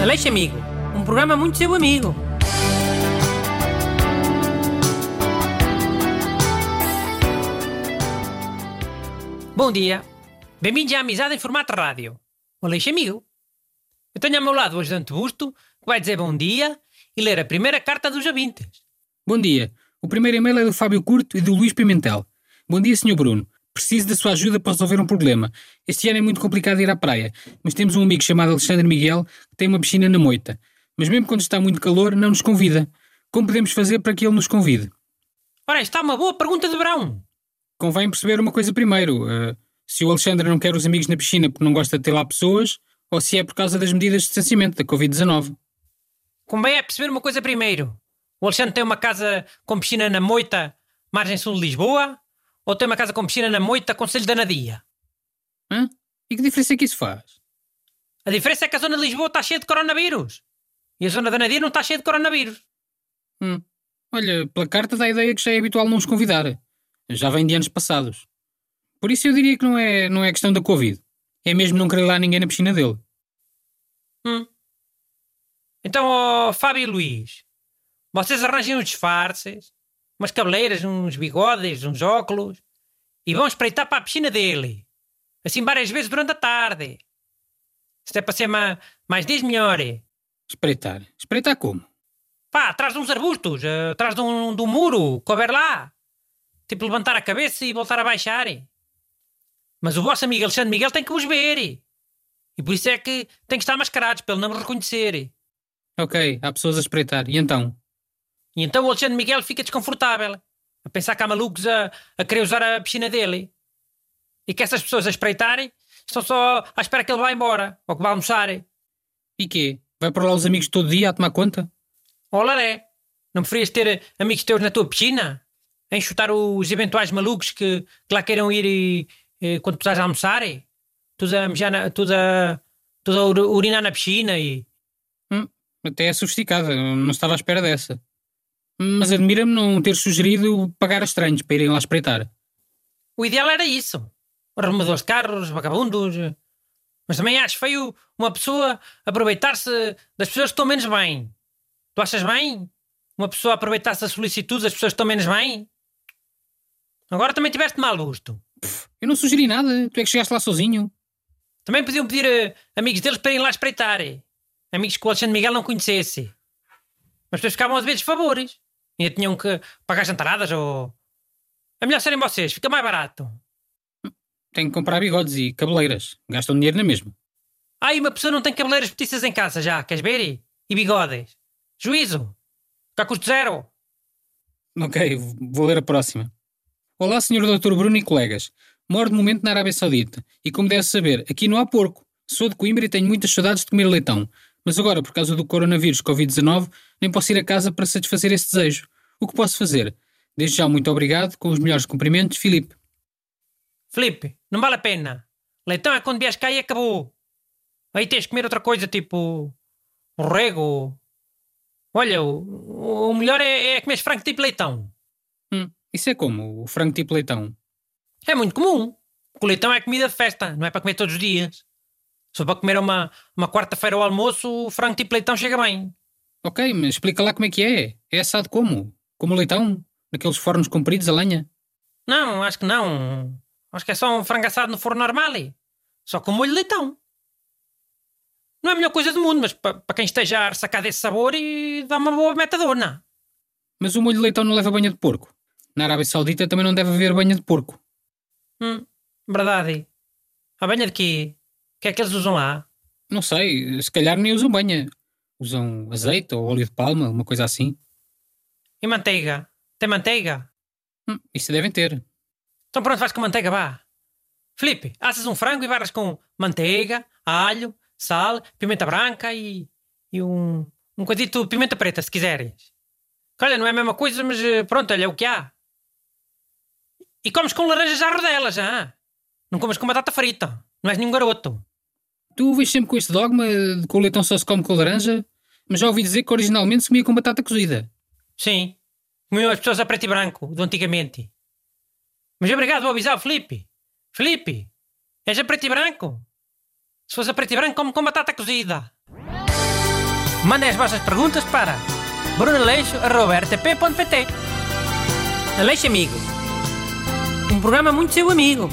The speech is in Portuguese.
Aleixo Amigo, um programa muito seu amigo. Bom dia. Bem-vindos à Amizade em formato rádio. O Aleixo Amigo. Eu tenho ao meu lado hoje Dante Busto, que vai dizer bom dia e ler a primeira carta dos ouvintes. Bom dia. O primeiro e-mail é do Fábio Curto e do Luís Pimentel. Bom dia, Sr. Bruno. Preciso da sua ajuda para resolver um problema. Este ano é muito complicado ir à praia, mas temos um amigo chamado Alexandre Miguel que tem uma piscina na moita. Mas mesmo quando está muito calor, não nos convida. Como podemos fazer para que ele nos convide? Ora, está uma boa pergunta de verão. Convém perceber uma coisa primeiro. eh, se o Alexandre não quer os amigos na piscina porque não gosta de ter lá pessoas, ou se é por causa das medidas de distanciamento da Covid-19. Convém é perceber uma coisa primeiro. O Alexandre tem uma casa com piscina na Moita, margem sul de Lisboa, ou tem uma casa com piscina na Moita, Conselho da Nadia? Hã? E que diferença é que isso faz? A diferença é que a zona de Lisboa está cheia de coronavírus. E a zona da Nadia não está cheia de coronavírus. Hum. Olha, pela carta dá a ideia que já é habitual não os convidar. Já vem de anos passados. Por isso eu diria que não é, não é questão da Covid. É mesmo não querer lá ninguém na piscina dele. Hum. Então, ó, Fábio e Luís, vocês arranjem uns disfarces, umas cabeleiras, uns bigodes, uns óculos, e vão espreitar para a piscina dele. Assim várias vezes durante a tarde. Se é para ser ma- mais dias, melhor. Espreitar. Espreitar como? Pá, atrás de uns arbustos, eh, atrás de um, de um muro, couber lá. Tipo levantar a cabeça e voltar a baixar. Mas o vosso amigo Alexandre Miguel tem que vos ver. E por isso é que tem que estar mascarados, para ele não me reconhecer. Ok, há pessoas a espreitar. E então? E então o Alexandre Miguel fica desconfortável, a pensar que há malucos a, a querer usar a piscina dele. E que essas pessoas a espreitarem estão só à espera que ele vá embora, ou que vá almoçar. E quê? Vai por lá os amigos todo dia a tomar conta? Olha, é. Não preferias ter amigos teus na tua piscina? A enxutar os eventuais malucos que, que lá queiram ir e, e quando tu estás a almoçar? Tu a, na, tu a, tu a ur- urinar na piscina e... Hum, até é sofisticada. Não estava à espera dessa. Mas admira-me não ter sugerido pagar a estranhos para irem lá espreitar. O ideal era isso. Arrumadores de carros, vagabundos. Mas também acho feio uma pessoa aproveitar-se das pessoas que estão menos bem. Tu achas bem? Uma pessoa aproveitar-se das solicitudes das pessoas que estão menos bem? Agora também tiveste mal gosto. Eu não sugeri nada. Tu é que chegaste lá sozinho. Também podiam pedir a amigos deles para irem lá espreitar. Amigos que o Alexandre Miguel não conhecesse. Mas depois ficavam a dever favores. E ainda tinham que pagar jantaradas ou... É melhor serem vocês, fica mais barato. Tenho que comprar bigodes e cabeleiras. Gastam dinheiro na mesma. Ah, e uma pessoa não tem cabeleiras petiças em casa já, queres ver? E bigodes. Juízo. Cá custo zero. Ok, vou ler a próxima. Olá, Sr. Dr. Bruno e colegas. Moro de momento na Arábia Saudita e, como deve saber, aqui não há porco. Sou de Coimbra e tenho muitas saudades de comer leitão. Mas agora, por causa do coronavírus Covid-19, nem posso ir a casa para satisfazer esse desejo. O que posso fazer? Desde já, muito obrigado. Com os melhores cumprimentos, Filipe. Felipe, não vale a pena. Leitão é quando vies cá e acabou. Aí tens de comer outra coisa, tipo... O rego. Olha, o, o melhor é, é comer frango tipo leitão. Hum, isso é como? O frango tipo leitão. É muito comum. O leitão é comida de festa, não é para comer todos os dias. Se for para comer uma, uma quarta-feira ao almoço, o frango tipo leitão chega bem. Ok, mas explica lá como é que é. É assado como? Como leitão? Naqueles fornos compridos a lenha? Não, acho que não. Acho que é só um frango assado no forno normal. Só com molho de leitão. Não é a melhor coisa do mundo, mas pa- para quem esteja a ressacar desse sabor e dá uma boa metadona. Mas o molho de leitão não leva banha de porco. Na Arábia Saudita também não deve haver banha de porco. Hum, verdade. A banha de quê? O que é que eles usam lá? Não sei, se calhar nem usam banha. Usam azeite ou óleo de palma, uma coisa assim. E manteiga? Tem manteiga? Hum, isso devem ter. Então pronto, vais com manteiga, vá. Felipe, assas um frango e barras com manteiga, alho, sal, pimenta branca e, e um, um bocadito de pimenta preta, se quiseres. Olha, não é a mesma coisa, mas eh, pronto, olha, é o que há. E comes com laranjas à rodela, já. Não comes com batata frita. Não és nenhum garoto. Tu vês sempre com este dogma de que o leitão só se come com laranja, mas já ouvi dizer que originalmente se comia com batata cozida. Sim. Comiam as pessoas a preto e branco, do antigamente. Mas obrigado, vou avisar o Felipe. Felipe, és a preto e branco? Se fosse a preto e branco, come com batata cozida. Mandem as vossas perguntas para brunaleixo.rtp.pt Aleixo Amigo. Um programa muito seu amigo.